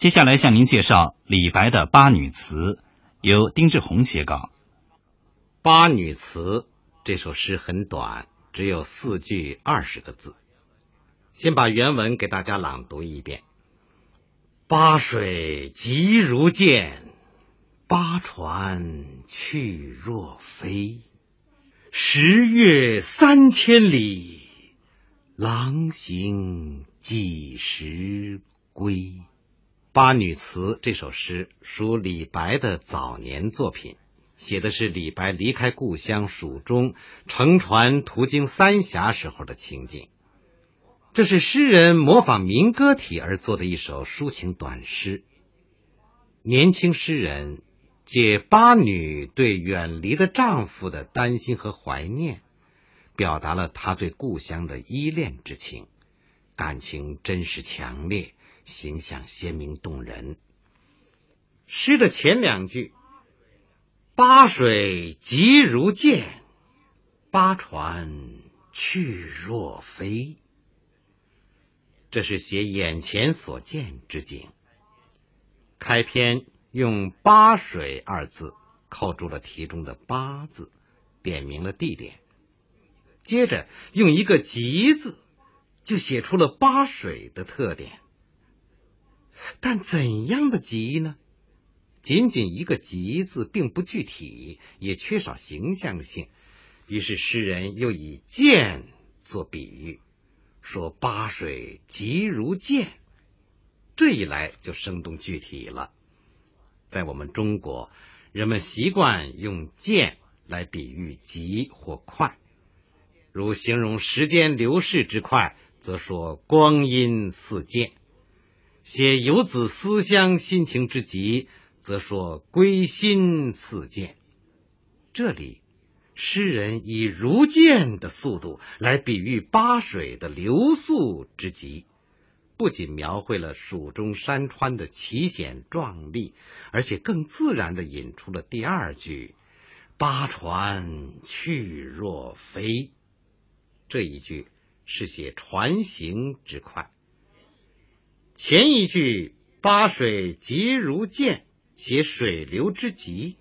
接下来向您介绍李白的《八女词》，由丁志宏写稿。《八女词》这首诗很短，只有四句二十个字。先把原文给大家朗读一遍：八水急如箭，八船去若飞。十月三千里，郎行几时归？《八女词》这首诗属李白的早年作品，写的是李白离开故乡蜀中，乘船途经三峡时候的情景。这是诗人模仿民歌体而作的一首抒情短诗。年轻诗人借八女对远离的丈夫的担心和怀念，表达了他对故乡的依恋之情，感情真实强烈。形象鲜明动人。诗的前两句：“八水急如箭，八船去若飞。”这是写眼前所见之景。开篇用“八水”二字扣住了题中的“八”字，点明了地点。接着用一个“急”字，就写出了八水的特点。但怎样的急呢？仅仅一个“急”字，并不具体，也缺少形象性。于是诗人又以剑做比喻，说“八水急如箭”。这一来就生动具体了。在我们中国，人们习惯用剑来比喻急或快，如形容时间流逝之快，则说“光阴似箭”。写游子思乡心情之急，则说归心似箭。这里，诗人以如箭的速度来比喻八水的流速之急，不仅描绘了蜀中山川的奇险壮丽，而且更自然的引出了第二句“八船去若飞”。这一句是写船行之快。前一句“八水急如箭”写水流之急，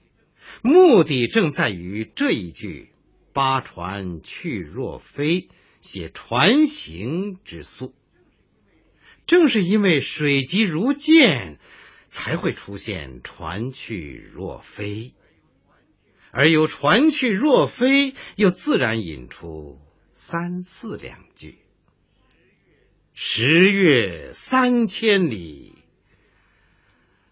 目的正在于这一句“八船去若飞”写船行之速。正是因为水急如箭，才会出现船去若飞，而有船去若飞，又自然引出三四两句。十月三千里，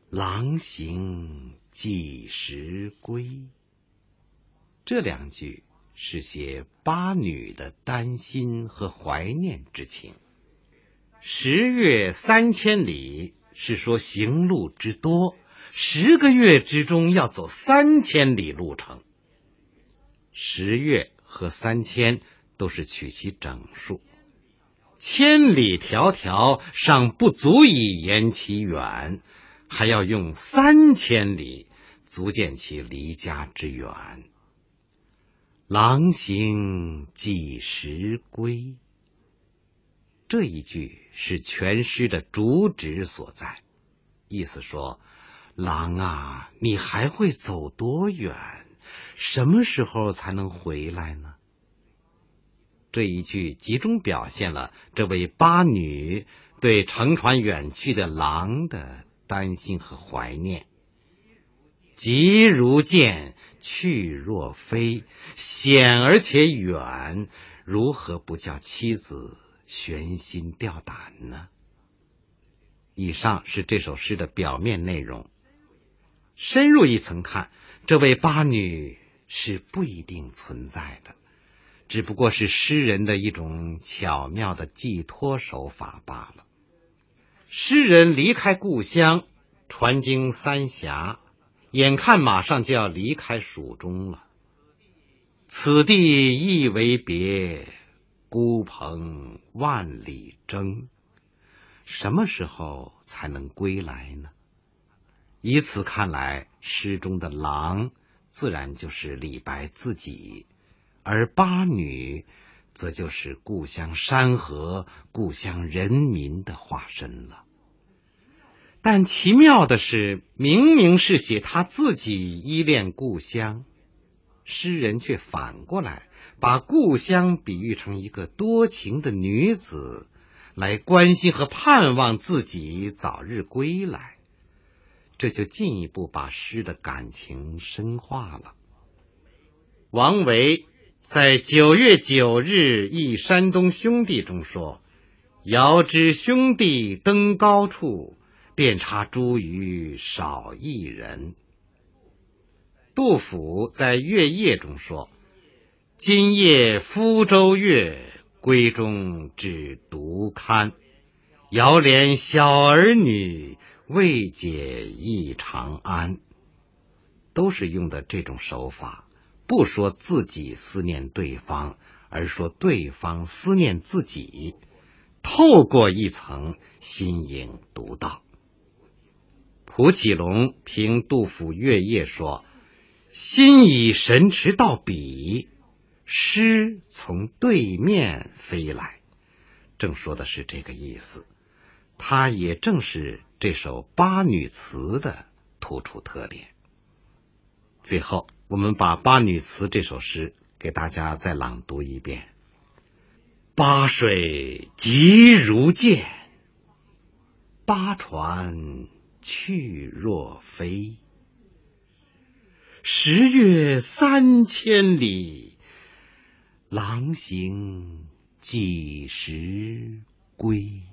郎行几时归？这两句是写八女的担心和怀念之情。十月三千里是说行路之多，十个月之中要走三千里路程。十月和三千都是取其整数。千里迢迢尚不足以言其远，还要用三千里足见其离家之远。郎行几时归？这一句是全诗的主旨所在，意思说：狼啊，你还会走多远？什么时候才能回来呢？这一句集中表现了这位八女对乘船远去的狼的担心和怀念。急如箭，去若飞，险而且远，如何不叫妻子悬心吊胆呢？以上是这首诗的表面内容。深入一层看，这位八女是不一定存在的。只不过是诗人的一种巧妙的寄托手法罢了。诗人离开故乡，船经三峡，眼看马上就要离开蜀中了。此地一为别，孤蓬万里征。什么时候才能归来呢？以此看来，诗中的郎自然就是李白自己。而八女，则就是故乡山河、故乡人民的化身了。但奇妙的是，明明是写他自己依恋故乡，诗人却反过来把故乡比喻成一个多情的女子，来关心和盼望自己早日归来。这就进一步把诗的感情深化了。王维在九月九日忆山东兄弟中说：“遥知兄弟登高处，遍插茱萸少一人。”杜甫在月夜中说：“今夜福州月，闺中只独看。遥怜小儿女。”未解忆长安，都是用的这种手法，不说自己思念对方，而说对方思念自己，透过一层心影独到。蒲启龙评杜甫《月夜》说：“心以神驰到笔，诗从对面飞来。”正说的是这个意思。它也正是这首八女词的突出特点。最后，我们把八女词这首诗给大家再朗读一遍：八水急如箭，八船去若飞。十月三千里，郎行几时归？